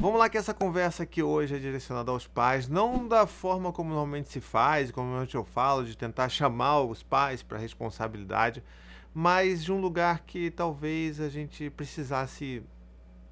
Vamos lá que essa conversa aqui hoje é direcionada aos pais, não da forma como normalmente se faz, como normalmente eu falo, de tentar chamar os pais para responsabilidade, mas de um lugar que talvez a gente precisasse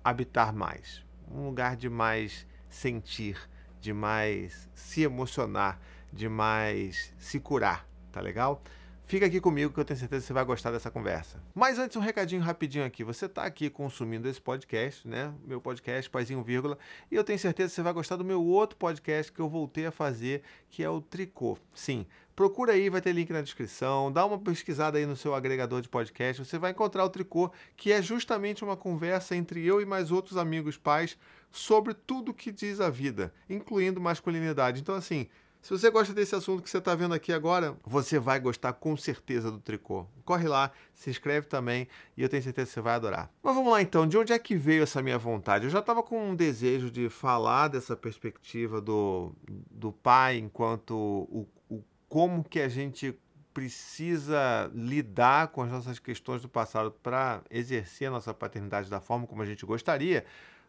habitar mais, um lugar de mais sentir, de mais se emocionar, de mais se curar, tá legal? Fica aqui comigo que eu tenho certeza que você vai gostar dessa conversa. Mas antes, um recadinho rapidinho aqui. Você está aqui consumindo esse podcast, né? Meu podcast, Paizinho Vírgula. E eu tenho certeza que você vai gostar do meu outro podcast que eu voltei a fazer, que é o Tricô. Sim, procura aí, vai ter link na descrição. Dá uma pesquisada aí no seu agregador de podcast. Você vai encontrar o Tricô, que é justamente uma conversa entre eu e mais outros amigos pais sobre tudo que diz a vida, incluindo masculinidade. Então, assim se você gosta desse assunto que você está vendo aqui agora, você vai gostar com certeza do tricô. Corre lá, se inscreve também e eu tenho certeza que você vai adorar. Mas vamos lá então, de onde é que veio essa minha vontade? Eu já estava com um desejo de falar dessa perspectiva do, do pai enquanto o, o como que a gente precisa lidar com as nossas questões do passado para exercer a nossa paternidade da forma como a gente gostaria,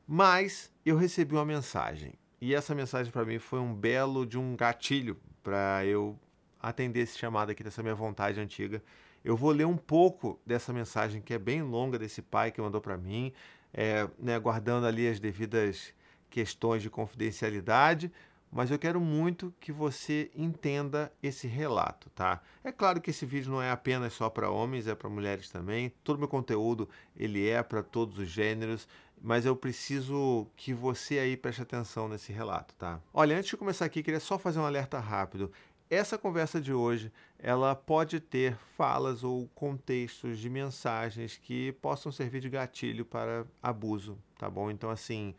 mas eu recebi uma mensagem e essa mensagem para mim foi um belo de um gatilho para eu atender esse chamado aqui dessa minha vontade antiga. Eu vou ler um pouco dessa mensagem que é bem longa desse pai que mandou para mim, é, né, guardando ali as devidas questões de confidencialidade, mas eu quero muito que você entenda esse relato, tá? É claro que esse vídeo não é apenas só para homens, é para mulheres também. Todo meu conteúdo ele é para todos os gêneros mas eu preciso que você aí preste atenção nesse relato, tá? Olha, antes de começar aqui, queria só fazer um alerta rápido. Essa conversa de hoje, ela pode ter falas ou contextos de mensagens que possam servir de gatilho para abuso, tá bom? Então, assim,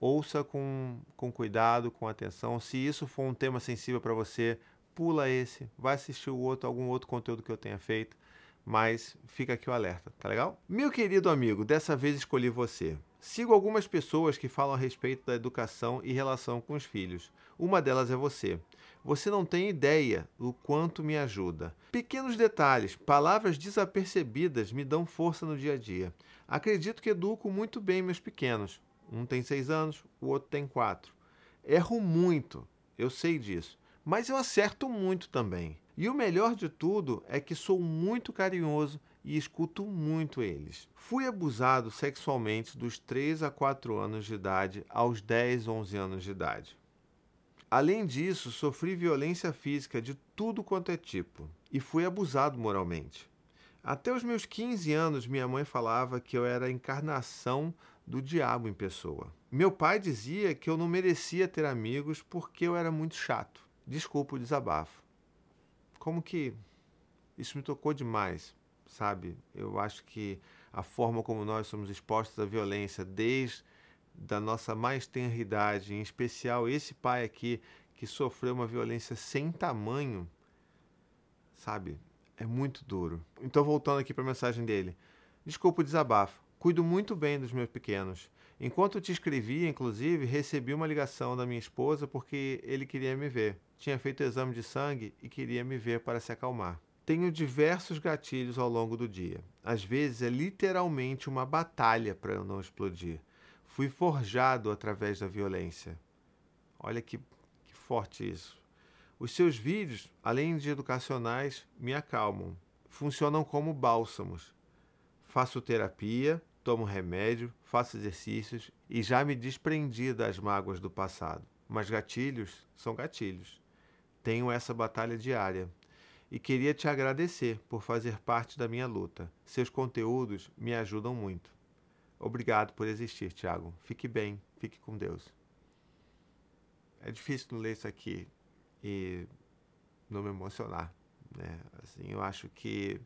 ouça com, com cuidado, com atenção. Se isso for um tema sensível para você, pula esse, vai assistir o outro, algum outro conteúdo que eu tenha feito, mas fica aqui o alerta, tá legal? Meu querido amigo, dessa vez escolhi você. Sigo algumas pessoas que falam a respeito da educação e relação com os filhos. Uma delas é você. Você não tem ideia do quanto me ajuda. Pequenos detalhes, palavras desapercebidas me dão força no dia a dia. Acredito que educo muito bem meus pequenos. Um tem seis anos, o outro tem quatro. Erro muito, eu sei disso, mas eu acerto muito também. E o melhor de tudo é que sou muito carinhoso e escuto muito eles. Fui abusado sexualmente dos 3 a 4 anos de idade aos 10, 11 anos de idade. Além disso, sofri violência física de tudo quanto é tipo e fui abusado moralmente. Até os meus 15 anos, minha mãe falava que eu era a encarnação do diabo em pessoa. Meu pai dizia que eu não merecia ter amigos porque eu era muito chato. Desculpa o desabafo. Como que isso me tocou demais sabe? Eu acho que a forma como nós somos expostos à violência desde da nossa mais tenra idade, em especial esse pai aqui que sofreu uma violência sem tamanho, sabe? É muito duro. Então voltando aqui para a mensagem dele. Desculpa o desabafo. Cuido muito bem dos meus pequenos. Enquanto te escrevia, inclusive, recebi uma ligação da minha esposa porque ele queria me ver. Tinha feito exame de sangue e queria me ver para se acalmar. Tenho diversos gatilhos ao longo do dia. Às vezes é literalmente uma batalha para eu não explodir. Fui forjado através da violência. Olha que, que forte isso. Os seus vídeos, além de educacionais, me acalmam. Funcionam como bálsamos. Faço terapia, tomo remédio, faço exercícios e já me desprendi das mágoas do passado. Mas gatilhos são gatilhos. Tenho essa batalha diária e queria te agradecer por fazer parte da minha luta. Seus conteúdos me ajudam muito. Obrigado por existir, Tiago. Fique bem, fique com Deus. É difícil ler isso aqui e não me emocionar, né? Assim, eu acho que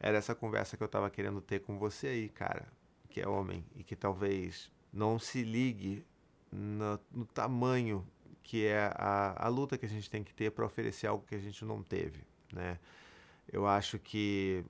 era essa conversa que eu estava querendo ter com você aí, cara, que é homem e que talvez não se ligue no, no tamanho que é a, a luta que a gente tem que ter para oferecer algo que a gente não teve né? Eu acho que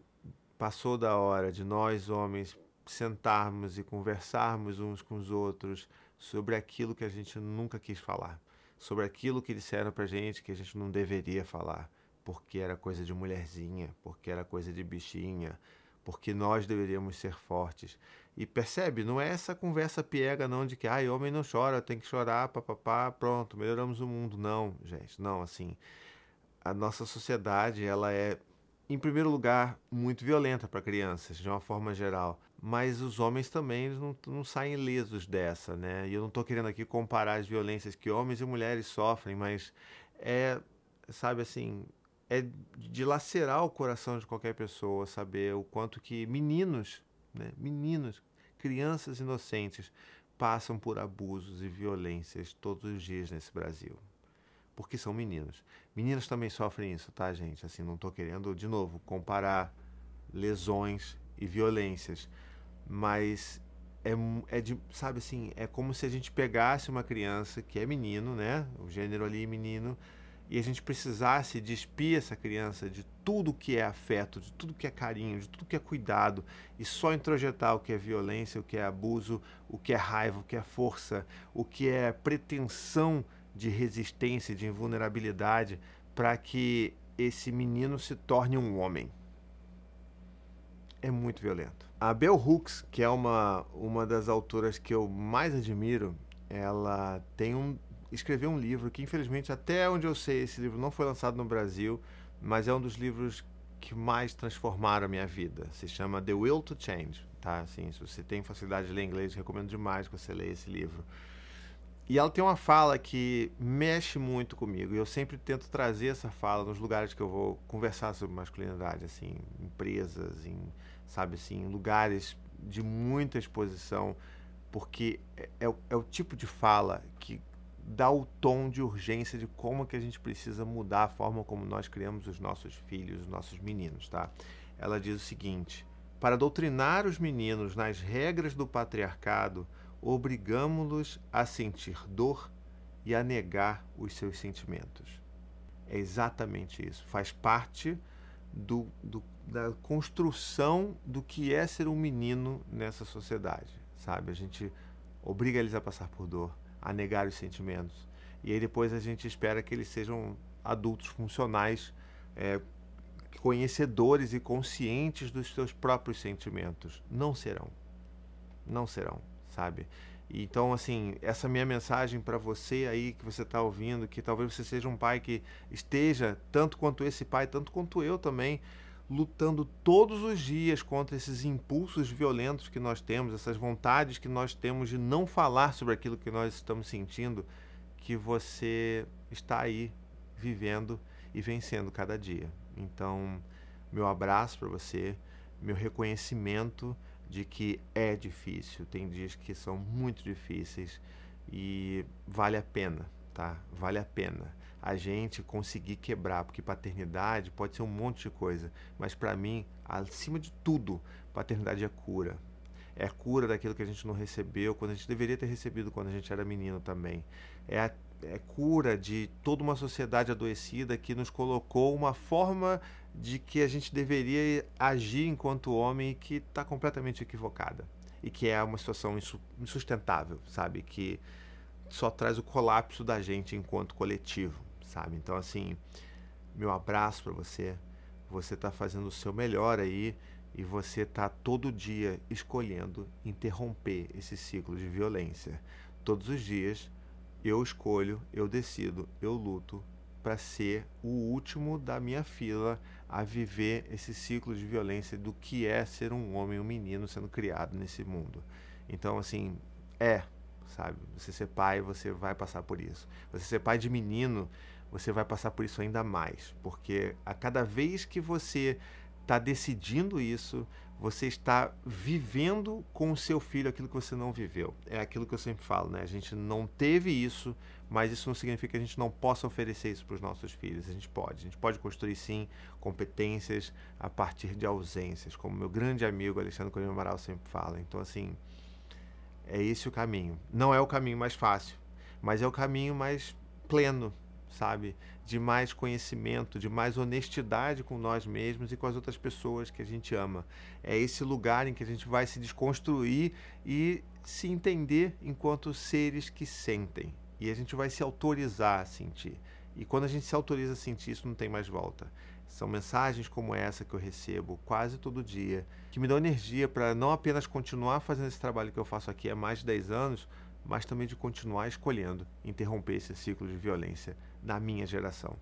passou da hora de nós homens sentarmos e conversarmos uns com os outros sobre aquilo que a gente nunca quis falar, sobre aquilo que disseram pra gente que a gente não deveria falar, porque era coisa de mulherzinha, porque era coisa de bichinha, porque nós deveríamos ser fortes. E percebe, não é essa conversa piega não de que ai, homem não chora, tem que chorar, papapá, pronto, melhoramos o mundo. Não, gente, não, assim, a nossa sociedade, ela é em primeiro lugar, muito violenta para crianças, de uma forma geral. Mas os homens também não, não saem ilesos dessa, né? E eu não estou querendo aqui comparar as violências que homens e mulheres sofrem, mas é, sabe assim, é de lacerar o coração de qualquer pessoa saber o quanto que meninos, né? Meninos, crianças inocentes passam por abusos e violências todos os dias nesse Brasil porque são meninos. Meninas também sofrem isso, tá, gente? Assim, não estou querendo, de novo, comparar lesões e violências, mas é, é de, sabe assim, é como se a gente pegasse uma criança que é menino, né? O gênero ali menino, e a gente precisasse despir essa criança de tudo que é afeto, de tudo que é carinho, de tudo que é cuidado, e só introjetar o que é violência, o que é abuso, o que é raiva, o que é força, o que é pretensão de resistência, de invulnerabilidade, para que esse menino se torne um homem. É muito violento. A Bell Hooks, que é uma, uma das autoras que eu mais admiro, ela tem um escreveu um livro que infelizmente até onde eu sei esse livro não foi lançado no Brasil, mas é um dos livros que mais transformaram a minha vida. Se chama The Will to Change, tá? Assim, se você tem facilidade de ler inglês, recomendo demais que você leia esse livro. E ela tem uma fala que mexe muito comigo. E eu sempre tento trazer essa fala nos lugares que eu vou conversar sobre masculinidade, assim, empresas, em, sabe assim, lugares de muita exposição, porque é, é, é o tipo de fala que dá o tom de urgência de como que a gente precisa mudar a forma como nós criamos os nossos filhos, os nossos meninos, tá? Ela diz o seguinte: para doutrinar os meninos nas regras do patriarcado, obrigamo-los a sentir dor e a negar os seus sentimentos. É exatamente isso. Faz parte do, do, da construção do que é ser um menino nessa sociedade, sabe? A gente obriga eles a passar por dor, a negar os sentimentos. E aí depois a gente espera que eles sejam adultos funcionais, é, conhecedores e conscientes dos seus próprios sentimentos. Não serão. Não serão sabe? Então, assim, essa minha mensagem para você aí que você está ouvindo, que talvez você seja um pai que esteja, tanto quanto esse pai, tanto quanto eu também, lutando todos os dias contra esses impulsos violentos que nós temos, essas vontades que nós temos de não falar sobre aquilo que nós estamos sentindo, que você está aí vivendo e vencendo cada dia. Então, meu abraço para você, meu reconhecimento de que é difícil, tem dias que são muito difíceis e vale a pena, tá? Vale a pena a gente conseguir quebrar, porque paternidade pode ser um monte de coisa, mas para mim, acima de tudo, paternidade é cura. É cura daquilo que a gente não recebeu quando a gente deveria ter recebido quando a gente era menino também. É a é cura de toda uma sociedade adoecida que nos colocou uma forma de que a gente deveria agir enquanto homem que está completamente equivocada. E que é uma situação insustentável, sabe? Que só traz o colapso da gente enquanto coletivo, sabe? Então, assim, meu abraço para você. Você está fazendo o seu melhor aí e você está todo dia escolhendo interromper esse ciclo de violência. Todos os dias eu escolho, eu decido, eu luto para ser o último da minha fila a viver esse ciclo de violência do que é ser um homem, um menino sendo criado nesse mundo. Então, assim, é, sabe? Você ser pai, você vai passar por isso. Você ser pai de menino, você vai passar por isso ainda mais, porque a cada vez que você está decidindo isso, você está vivendo com o seu filho aquilo que você não viveu. É aquilo que eu sempre falo, né? A gente não teve isso, mas isso não significa que a gente não possa oferecer isso para os nossos filhos. A gente pode. A gente pode construir, sim, competências a partir de ausências, como meu grande amigo Alexandre Corino Amaral sempre fala. Então, assim, é esse o caminho. Não é o caminho mais fácil, mas é o caminho mais pleno, sabe? De mais conhecimento, de mais honestidade com nós mesmos e com as outras pessoas que a gente ama. É esse lugar em que a gente vai se desconstruir e se entender enquanto seres que sentem. E a gente vai se autorizar a sentir. E quando a gente se autoriza a sentir, isso não tem mais volta. São mensagens como essa que eu recebo quase todo dia, que me dão energia para não apenas continuar fazendo esse trabalho que eu faço aqui há mais de 10 anos, mas também de continuar escolhendo interromper esse ciclo de violência na minha geração.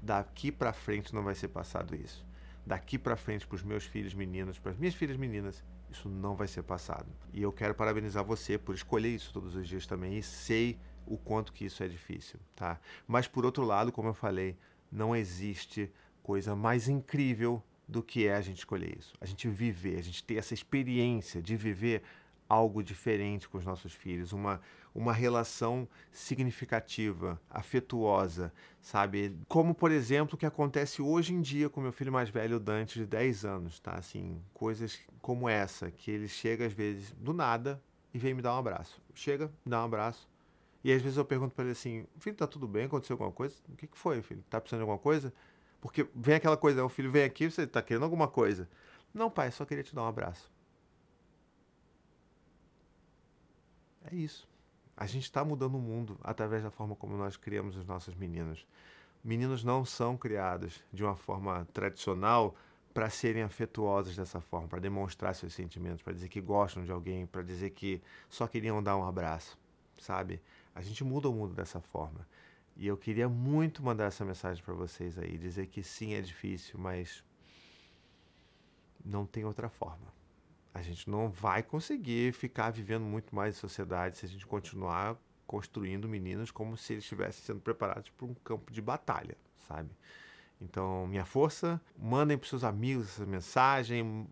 Daqui para frente não vai ser passado isso. Daqui para frente para os meus filhos meninos, para as minhas filhas meninas, isso não vai ser passado. E eu quero parabenizar você por escolher isso todos os dias também e sei o quanto que isso é difícil, tá? Mas por outro lado, como eu falei, não existe coisa mais incrível do que é a gente escolher isso. A gente viver, a gente ter essa experiência de viver algo diferente com os nossos filhos, uma, uma relação significativa, afetuosa, sabe? Como, por exemplo, o que acontece hoje em dia com meu filho mais velho, Dante, de 10 anos, tá? Assim, coisas como essa, que ele chega às vezes do nada e vem me dar um abraço. Chega, me dá um abraço. E às vezes eu pergunto para ele assim: filho, tá tudo bem? Aconteceu alguma coisa? O que, que foi, filho? Tá precisando de alguma coisa? Porque vem aquela coisa, o filho vem aqui, você está querendo alguma coisa. Não, pai, só queria te dar um abraço. É isso. A gente está mudando o mundo através da forma como nós criamos os nossos meninos. Meninos não são criados de uma forma tradicional para serem afetuosos dessa forma, para demonstrar seus sentimentos, para dizer que gostam de alguém, para dizer que só queriam dar um abraço, sabe? A gente muda o mundo dessa forma. E eu queria muito mandar essa mensagem para vocês aí, dizer que sim, é difícil, mas não tem outra forma. A gente não vai conseguir ficar vivendo muito mais em sociedade se a gente continuar construindo meninos como se eles estivessem sendo preparados para um campo de batalha, sabe? Então, minha força, mandem para seus amigos essa mensagem,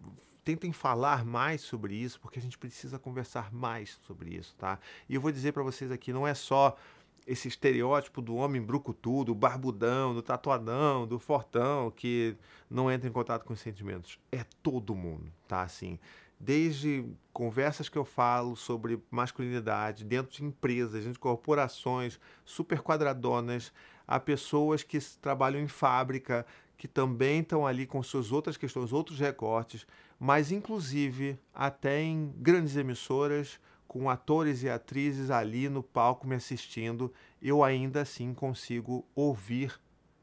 tentem falar mais sobre isso, porque a gente precisa conversar mais sobre isso, tá? E eu vou dizer para vocês aqui, não é só esse estereótipo do homem brucutu, do barbudão, do tatuadão, do fortão, que não entra em contato com os sentimentos. É todo mundo, tá? Assim, desde conversas que eu falo sobre masculinidade dentro de empresas, dentro de corporações super quadradonas, a pessoas que trabalham em fábrica, que também estão ali com suas outras questões, outros recortes, mas inclusive até em grandes emissoras, com atores e atrizes ali no palco me assistindo, eu ainda assim consigo ouvir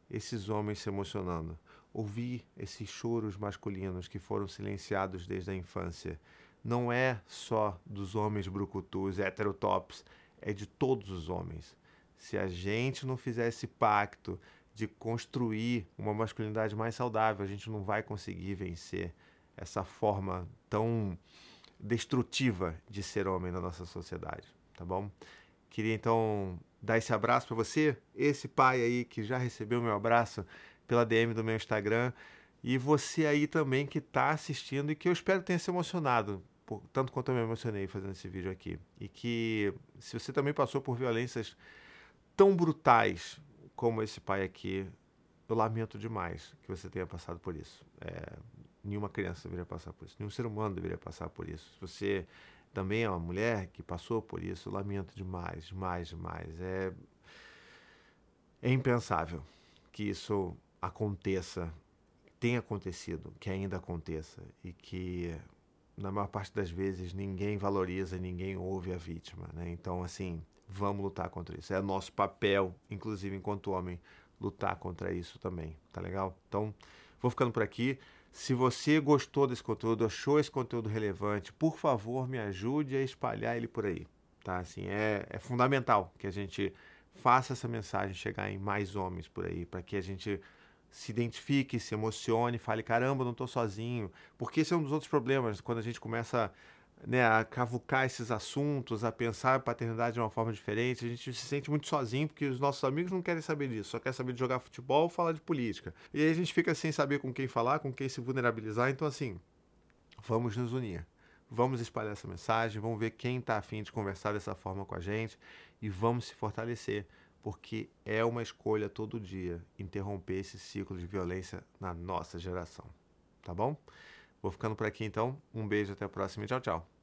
esses homens se emocionando, ouvir esses choros masculinos que foram silenciados desde a infância. Não é só dos homens brucutus, heterotops, é de todos os homens. Se a gente não fizer esse pacto de construir uma masculinidade mais saudável, a gente não vai conseguir vencer essa forma tão destrutiva de ser homem na nossa sociedade, tá bom? Queria então dar esse abraço para você, esse pai aí que já recebeu meu abraço pela DM do meu Instagram e você aí também que está assistindo e que eu espero tenha se emocionado, tanto quanto eu me emocionei fazendo esse vídeo aqui. E que se você também passou por violências tão brutais como esse pai aqui, eu lamento demais que você tenha passado por isso. É, nenhuma criança deveria passar por isso, nenhum ser humano deveria passar por isso. Se você também é uma mulher que passou por isso, eu lamento demais, demais, demais. É, é impensável que isso aconteça, tenha acontecido, que ainda aconteça e que na maior parte das vezes ninguém valoriza, ninguém ouve a vítima, né? Então, assim, vamos lutar contra isso. É nosso papel, inclusive enquanto homem, lutar contra isso também, tá legal? Então, vou ficando por aqui. Se você gostou desse conteúdo, achou esse conteúdo relevante, por favor, me ajude a espalhar ele por aí. Tá? Assim, é, é fundamental que a gente faça essa mensagem chegar em mais homens por aí, para que a gente se identifique, se emocione, fale: caramba, não estou sozinho. Porque esse é um dos outros problemas, quando a gente começa né, a cavucar esses assuntos, a pensar a paternidade de uma forma diferente. A gente se sente muito sozinho porque os nossos amigos não querem saber disso, só querem saber de jogar futebol ou falar de política. E aí a gente fica sem saber com quem falar, com quem se vulnerabilizar. Então, assim, vamos nos unir. Vamos espalhar essa mensagem, vamos ver quem está afim de conversar dessa forma com a gente e vamos se fortalecer, porque é uma escolha todo dia interromper esse ciclo de violência na nossa geração. Tá bom? Vou ficando por aqui então. Um beijo, até a próxima e tchau, tchau.